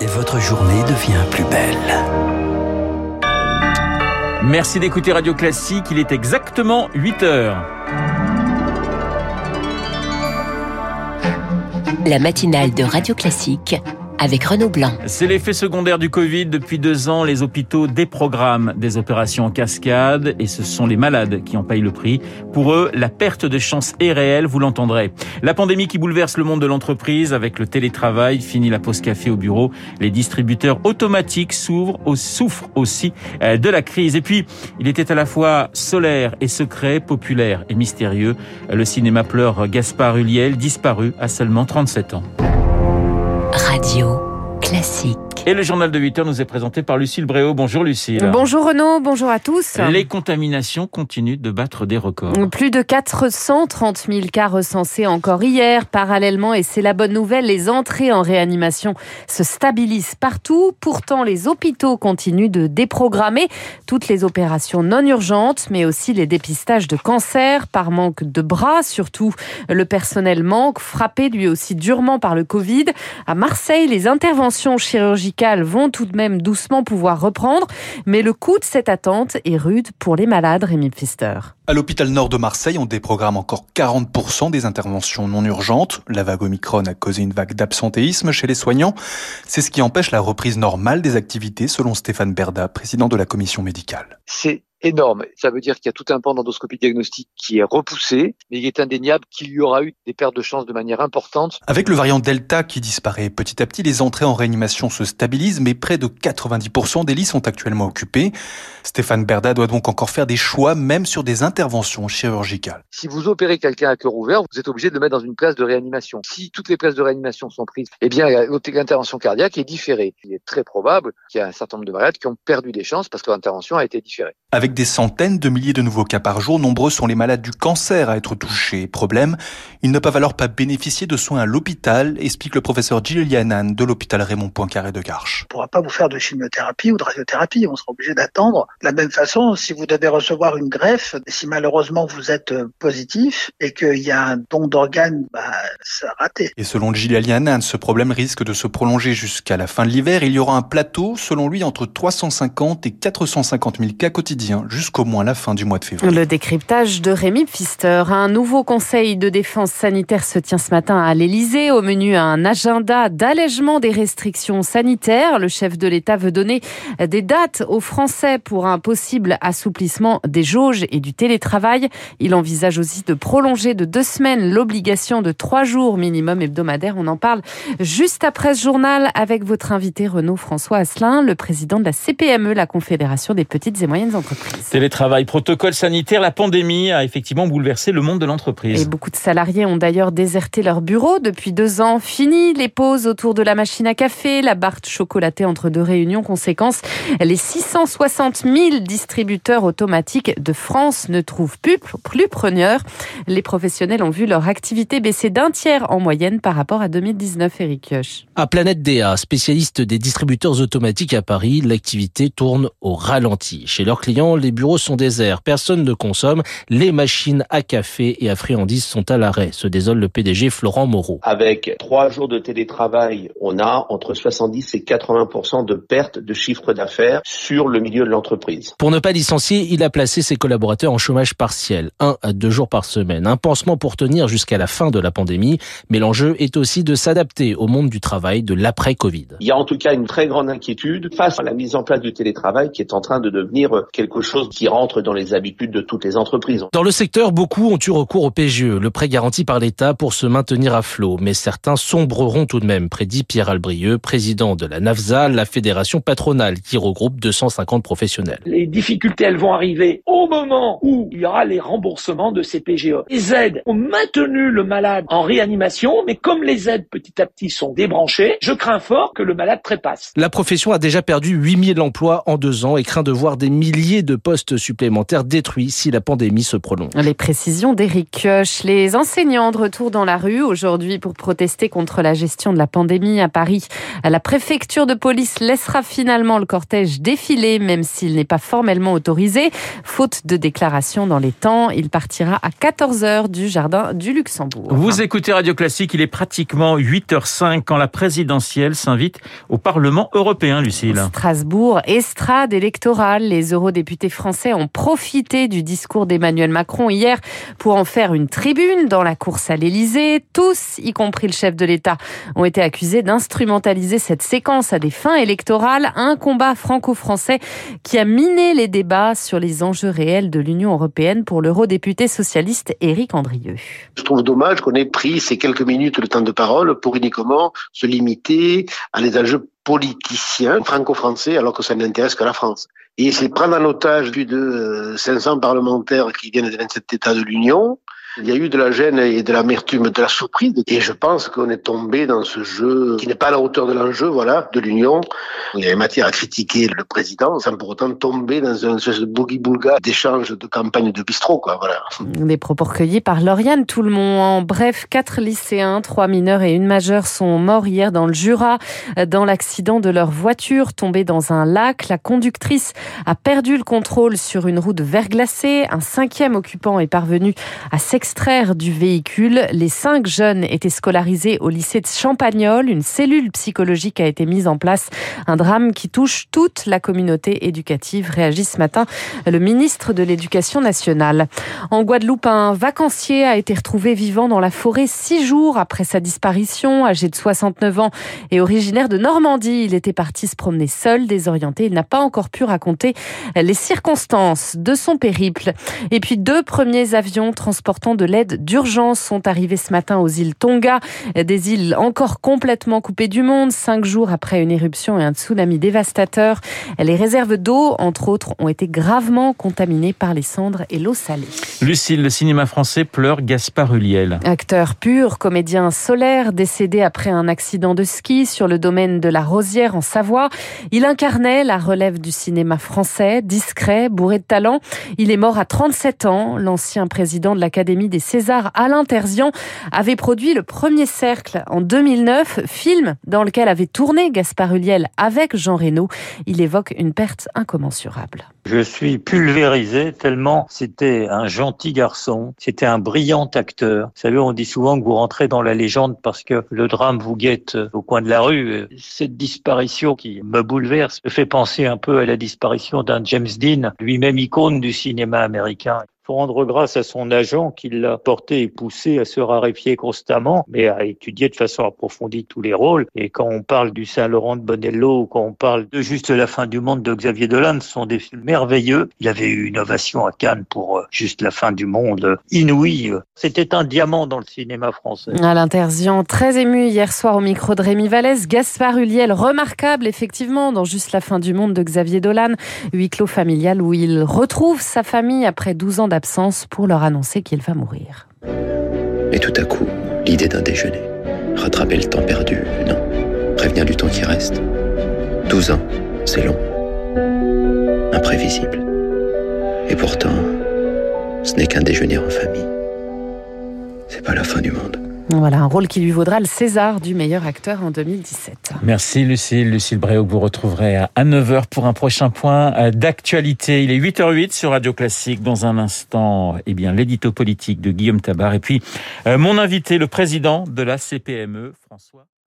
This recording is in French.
et votre journée devient plus belle. Merci d'écouter Radio Classique, il est exactement 8 heures. La matinale de Radio Classique avec Renaud Blanc. C'est l'effet secondaire du Covid. Depuis deux ans, les hôpitaux déprogramment des opérations en cascade et ce sont les malades qui en payent le prix. Pour eux, la perte de chance est réelle, vous l'entendrez. La pandémie qui bouleverse le monde de l'entreprise avec le télétravail, fini la pause café au bureau. Les distributeurs automatiques s'ouvrent, souffrent aussi euh, de la crise. Et puis, il était à la fois solaire et secret, populaire et mystérieux. Le cinéma pleure Gaspard Huliel, disparu à seulement 37 ans. Radio classique. Et le journal de 8 heures nous est présenté par Lucille Bréau. Bonjour Lucille. Bonjour Renaud, bonjour à tous. Les contaminations continuent de battre des records. Plus de 430 000 cas recensés encore hier. Parallèlement, et c'est la bonne nouvelle, les entrées en réanimation se stabilisent partout. Pourtant, les hôpitaux continuent de déprogrammer toutes les opérations non urgentes, mais aussi les dépistages de cancer par manque de bras. Surtout, le personnel manque, frappé lui aussi durement par le Covid. À Marseille, les interventions chirurgicales vont tout de même doucement pouvoir reprendre, mais le coût de cette attente est rude pour les malades, Rémi Pfister. À l'hôpital nord de Marseille, on déprogramme encore 40% des interventions non urgentes. La vague Omicron a causé une vague d'absentéisme chez les soignants. C'est ce qui empêche la reprise normale des activités, selon Stéphane Berda, président de la commission médicale. C'est énorme. Ça veut dire qu'il y a tout un pan d'endoscopie diagnostique qui est repoussé, mais il est indéniable qu'il y aura eu des pertes de chance de manière importante. Avec le variant Delta qui disparaît petit à petit, les entrées en réanimation se stabilisent, mais près de 90% des lits sont actuellement occupés. Stéphane Berda doit donc encore faire des choix, même sur des interventions chirurgicales. Si vous opérez quelqu'un à cœur ouvert, vous êtes obligé de le mettre dans une place de réanimation. Si toutes les places de réanimation sont prises, eh bien, l'intervention cardiaque est différée. Il est très probable qu'il y a un certain nombre de malades qui ont perdu des chances parce que l'intervention a été différée. Avec des centaines de milliers de nouveaux cas par jour, nombreux sont les malades du cancer à être touchés. Problème, ils ne peuvent alors pas bénéficier de soins à l'hôpital, explique le professeur Gilles Yanan de l'hôpital Raymond Poincaré de Garches. On ne pourra pas vous faire de chimiothérapie ou de radiothérapie. On sera obligé d'attendre. De la même façon, si vous devez recevoir une greffe, si malheureusement vous êtes positif et qu'il y a un don d'organes, bah, c'est raté. Et selon Gilles Yanan, ce problème risque de se prolonger jusqu'à la fin de l'hiver. Il y aura un plateau, selon lui, entre 350 et 450 000 cas quotidiens jusqu'au moins la fin du mois de février. Le décryptage de Rémi Pfister. Un nouveau conseil de défense sanitaire se tient ce matin à l'Elysée. Au menu, un agenda d'allègement des restrictions sanitaires. Le chef de l'État veut donner des dates aux Français pour un possible assouplissement des jauges et du télétravail. Il envisage aussi de prolonger de deux semaines l'obligation de trois jours minimum hebdomadaire. On en parle juste après ce journal avec votre invité Renaud François Asselin, le président de la CPME, la Confédération des petites et moyennes entreprises. Télétravail, protocole sanitaire, la pandémie a effectivement bouleversé le monde de l'entreprise. Et beaucoup de salariés ont d'ailleurs déserté leur bureau depuis deux ans. Fini les pauses autour de la machine à café, la barre chocolatée entre deux réunions. Conséquence, les 660 000 distributeurs automatiques de France ne trouvent plus, plus preneurs. Les professionnels ont vu leur activité baisser d'un tiers en moyenne par rapport à 2019, Eric Kioch. À Planète DA, spécialiste des distributeurs automatiques à Paris, l'activité tourne au ralenti. Chez leurs clients, les bureaux sont déserts, personne ne consomme, les machines à café et à friandises sont à l'arrêt, se désole le PDG Florent Moreau. Avec trois jours de télétravail, on a entre 70 et 80% de perte de chiffre d'affaires sur le milieu de l'entreprise. Pour ne pas licencier, il a placé ses collaborateurs en chômage partiel, un à deux jours par semaine. Un pansement pour tenir jusqu'à la fin de la pandémie, mais l'enjeu est aussi de s'adapter au monde du travail de l'après-Covid. Il y a en tout cas une très grande inquiétude face à la mise en place du télétravail qui est en train de devenir quelque chose qui rentre dans les habitudes de toutes les entreprises. Dans le secteur, beaucoup ont eu recours au PGE, le prêt garanti par l'État pour se maintenir à flot, mais certains sombreront tout de même, prédit Pierre Albrieux, président de la NAFSA, la fédération patronale qui regroupe 250 professionnels. Les difficultés, elles vont arriver au moment où il y aura les remboursements de ces PGE. Les aides ont maintenu le malade en réanimation, mais comme les aides petit à petit sont débranchées, je crains fort que le malade trépasse. La profession a déjà perdu 8000 emplois en deux ans et craint de voir des milliers de postes supplémentaires détruits si la pandémie se prolonge. Les précisions d'Éric Kioch. Les enseignants de retour dans la rue aujourd'hui pour protester contre la gestion de la pandémie à Paris. La préfecture de police laissera finalement le cortège défiler, même s'il n'est pas formellement autorisé. Faute de déclaration dans les temps, il partira à 14h du jardin du Luxembourg. Vous écoutez Radio Classique, il est pratiquement 8h05 quand la présidentielle s'invite au Parlement européen, Lucille. Strasbourg, estrade électorale. Les eurodéputés français ont profité du discours d'Emmanuel Macron hier pour en faire une tribune dans la course à l'Élysée. Tous, y compris le chef de l'État, ont été accusés d'instrumentaliser cette séquence à des fins électorales. Un combat franco-français qui a miné les débats sur les enjeux réels de l'Union européenne pour l'eurodéputé socialiste Éric Andrieux. Je trouve dommage qu'on ait pris ces quelques minutes de temps de parole pour uniquement se limiter à les enjeux politiciens franco-français alors que ça n'intéresse que la France. Et c'est prendre en otage plus de 500 parlementaires qui viennent des 27 États de l'Union, il y a eu de la gêne et de l'amertume, de la surprise. Et je pense qu'on est tombé dans ce jeu qui n'est pas à la hauteur de l'enjeu, voilà, de l'Union. Il y a matière à critiquer le président sans pour autant tomber dans un espèce de boogie-boulga d'échange de campagne de bistrot, quoi, voilà. Des propos recueillis par Lauriane Toulmont. En bref, quatre lycéens, trois mineurs et une majeure sont morts hier dans le Jura dans l'accident de leur voiture tombée dans un lac. La conductrice a perdu le contrôle sur une route verglacée. Un cinquième occupant est parvenu à s'extraire extraire du véhicule. Les cinq jeunes étaient scolarisés au lycée de Champagnol. Une cellule psychologique a été mise en place. Un drame qui touche toute la communauté éducative, réagit ce matin le ministre de l'Éducation nationale. En Guadeloupe, un vacancier a été retrouvé vivant dans la forêt six jours après sa disparition. Âgé de 69 ans et originaire de Normandie, il était parti se promener seul, désorienté. Il n'a pas encore pu raconter les circonstances de son périple. Et puis deux premiers avions transportant de l'aide d'urgence sont arrivés ce matin aux îles Tonga, des îles encore complètement coupées du monde, cinq jours après une éruption et un tsunami dévastateur. Les réserves d'eau, entre autres, ont été gravement contaminées par les cendres et l'eau salée. Lucille, le cinéma français pleure Gaspard Huliel. Acteur pur, comédien solaire, décédé après un accident de ski sur le domaine de la Rosière en Savoie. Il incarnait la relève du cinéma français, discret, bourré de talent. Il est mort à 37 ans. L'ancien président de l'Académie des Césars, Alain Terzian, avait produit le premier cercle en 2009, film dans lequel avait tourné Gaspard Huliel avec Jean Reno. Il évoque une perte incommensurable. Je suis pulvérisé tellement c'était un gentil garçon, c'était un brillant acteur. Vous savez, on dit souvent que vous rentrez dans la légende parce que le drame vous guette au coin de la rue. Cette disparition qui me bouleverse me fait penser un peu à la disparition d'un James Dean, lui-même icône du cinéma américain faut rendre grâce à son agent qui l'a porté et poussé à se raréfier constamment, mais à étudier de façon approfondie tous les rôles. Et quand on parle du Saint-Laurent de Bonello ou quand on parle de Juste la fin du monde de Xavier Dolan, ce sont des films merveilleux. Il avait eu une ovation à Cannes pour Juste la fin du monde, inouïe. C'était un diamant dans le cinéma français. À l'intersion, très ému hier soir au micro de Rémi Vallès, Gaspard Huliel, remarquable effectivement dans Juste la fin du monde de Xavier Dolan, huis clos familial où il retrouve sa famille après 12 ans pour leur annoncer qu'il va mourir. Et tout à coup, l'idée d'un déjeuner. Rattraper le temps perdu, non. Prévenir du temps qui reste. 12 ans, c'est long. Imprévisible. Et pourtant, ce n'est qu'un déjeuner en famille. C'est pas la fin du monde. Voilà, un rôle qui lui vaudra le César du meilleur acteur en 2017. Merci Lucille. Lucille Bréau vous retrouverez à 9h pour un prochain point d'actualité. Il est 8h08 sur Radio Classique. Dans un instant, eh bien, l'édito politique de Guillaume Tabar. Et puis, mon invité, le président de la CPME, François.